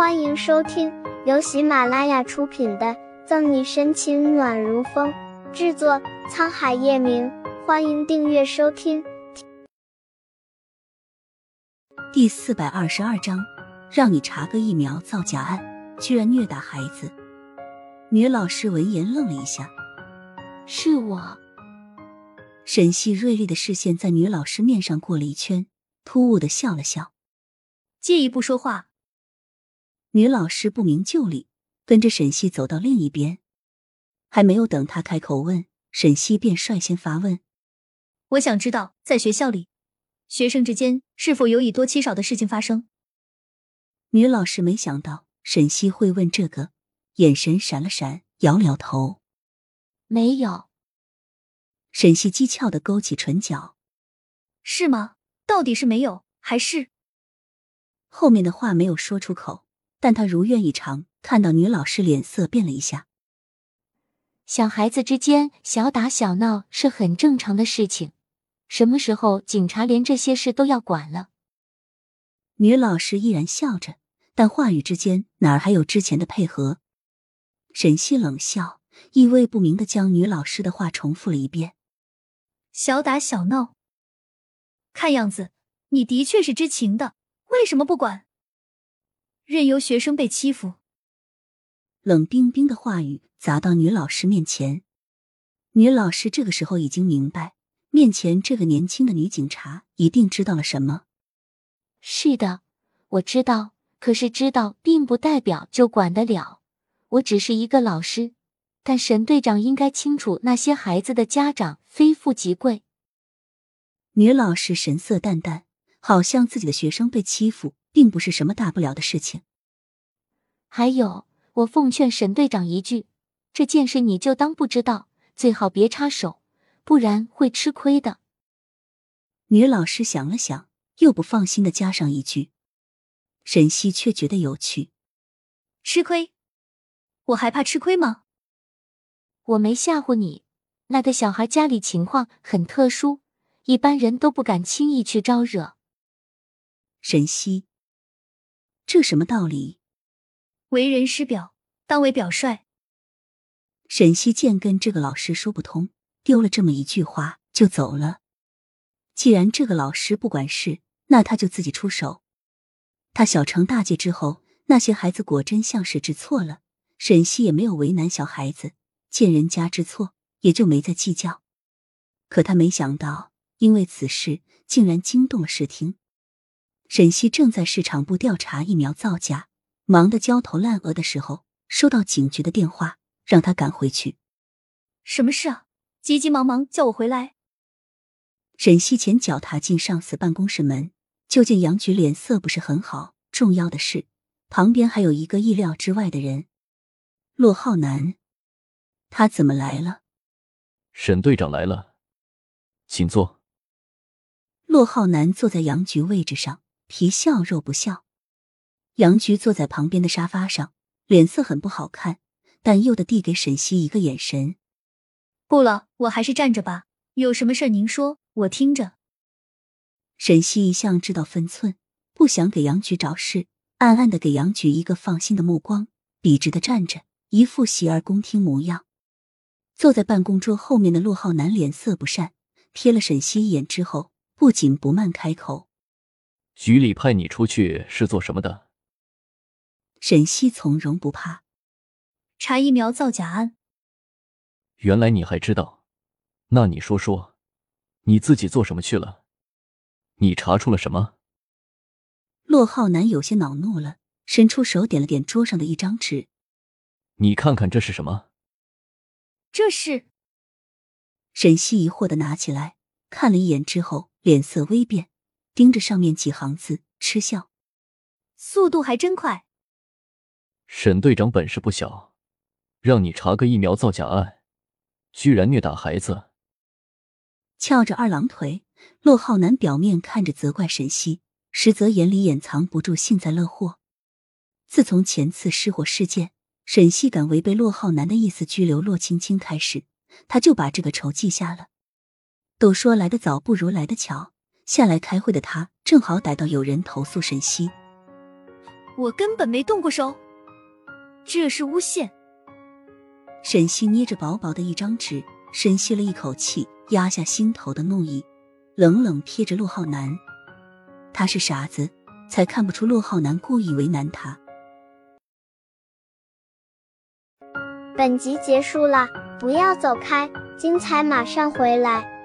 欢迎收听由喜马拉雅出品的《赠你深情暖如风》，制作沧海夜明。欢迎订阅收听。第四百二十二章，让你查个疫苗造假案，居然虐打孩子。女老师闻言愣了一下，是我。沈西锐利的视线在女老师面上过了一圈，突兀的笑了笑，介意不说话。女老师不明就里，跟着沈西走到另一边，还没有等他开口问，沈西便率先发问：“我想知道，在学校里，学生之间是否有以多欺少的事情发生？”女老师没想到沈西会问这个，眼神闪了闪，摇了摇头：“没有。”沈西讥诮的勾起唇角：“是吗？到底是没有，还是……”后面的话没有说出口。但他如愿以偿，看到女老师脸色变了一下。小孩子之间小打小闹是很正常的事情，什么时候警察连这些事都要管了？女老师依然笑着，但话语之间哪儿还有之前的配合？沈西冷笑，意味不明的将女老师的话重复了一遍：“小打小闹，看样子你的确是知情的，为什么不管？”任由学生被欺负，冷冰冰的话语砸到女老师面前。女老师这个时候已经明白，面前这个年轻的女警察一定知道了什么。是的，我知道，可是知道并不代表就管得了。我只是一个老师，但沈队长应该清楚，那些孩子的家长非富即贵。女老师神色淡淡，好像自己的学生被欺负。并不是什么大不了的事情。还有，我奉劝沈队长一句，这件事你就当不知道，最好别插手，不然会吃亏的。女老师想了想，又不放心的加上一句。沈西却觉得有趣。吃亏？我还怕吃亏吗？我没吓唬你。那个小孩家里情况很特殊，一般人都不敢轻易去招惹。沈西。这什么道理？为人师表，当为表率。沈西见跟这个老师说不通，丢了这么一句话就走了。既然这个老师不管事，那他就自己出手。他小惩大戒之后，那些孩子果真像是知错了，沈西也没有为难小孩子，见人家知错，也就没再计较。可他没想到，因为此事竟然惊动了视听。沈西正在市场部调查疫苗造假，忙得焦头烂额的时候，收到警局的电话，让他赶回去。什么事啊？急急忙忙叫我回来。沈西前脚踏进上司办公室门，就见杨局脸色不是很好。重要的是，旁边还有一个意料之外的人——骆浩南。他怎么来了？沈队长来了，请坐。骆浩南坐在杨局位置上。皮笑肉不笑，杨菊坐在旁边的沙发上，脸色很不好看，但又的递给沈西一个眼神。不了，我还是站着吧。有什么事您说，我听着。沈西一向知道分寸，不想给杨菊找事，暗暗的给杨菊一个放心的目光，笔直的站着，一副洗耳恭听模样。坐在办公桌后面的陆浩南脸色不善，瞥了沈西一眼之后，不紧不慢开口。局里派你出去是做什么的？沈西从容不怕，查疫苗造假案。原来你还知道？那你说说，你自己做什么去了？你查出了什么？骆浩南有些恼怒了，伸出手点了点桌上的一张纸。你看看这是什么？这是。沈西疑惑的拿起来看了一眼之后，脸色微变。盯着上面几行字，嗤笑，速度还真快。沈队长本事不小，让你查个疫苗造假案，居然虐打孩子。翘着二郎腿，骆浩南表面看着责怪沈西，实则眼里掩藏不住幸灾乐祸。自从前次失火事件，沈西敢违背骆浩南的意思拘留骆青青开始，他就把这个仇记下了。都说来得早不如来得巧。下来开会的他正好逮到有人投诉沈西，我根本没动过手，这是诬陷。沈西捏着薄薄的一张纸，深吸了一口气，压下心头的怒意，冷冷瞥着陆浩南。他是傻子，才看不出陆浩南故意为难他。本集结束了，不要走开，精彩马上回来。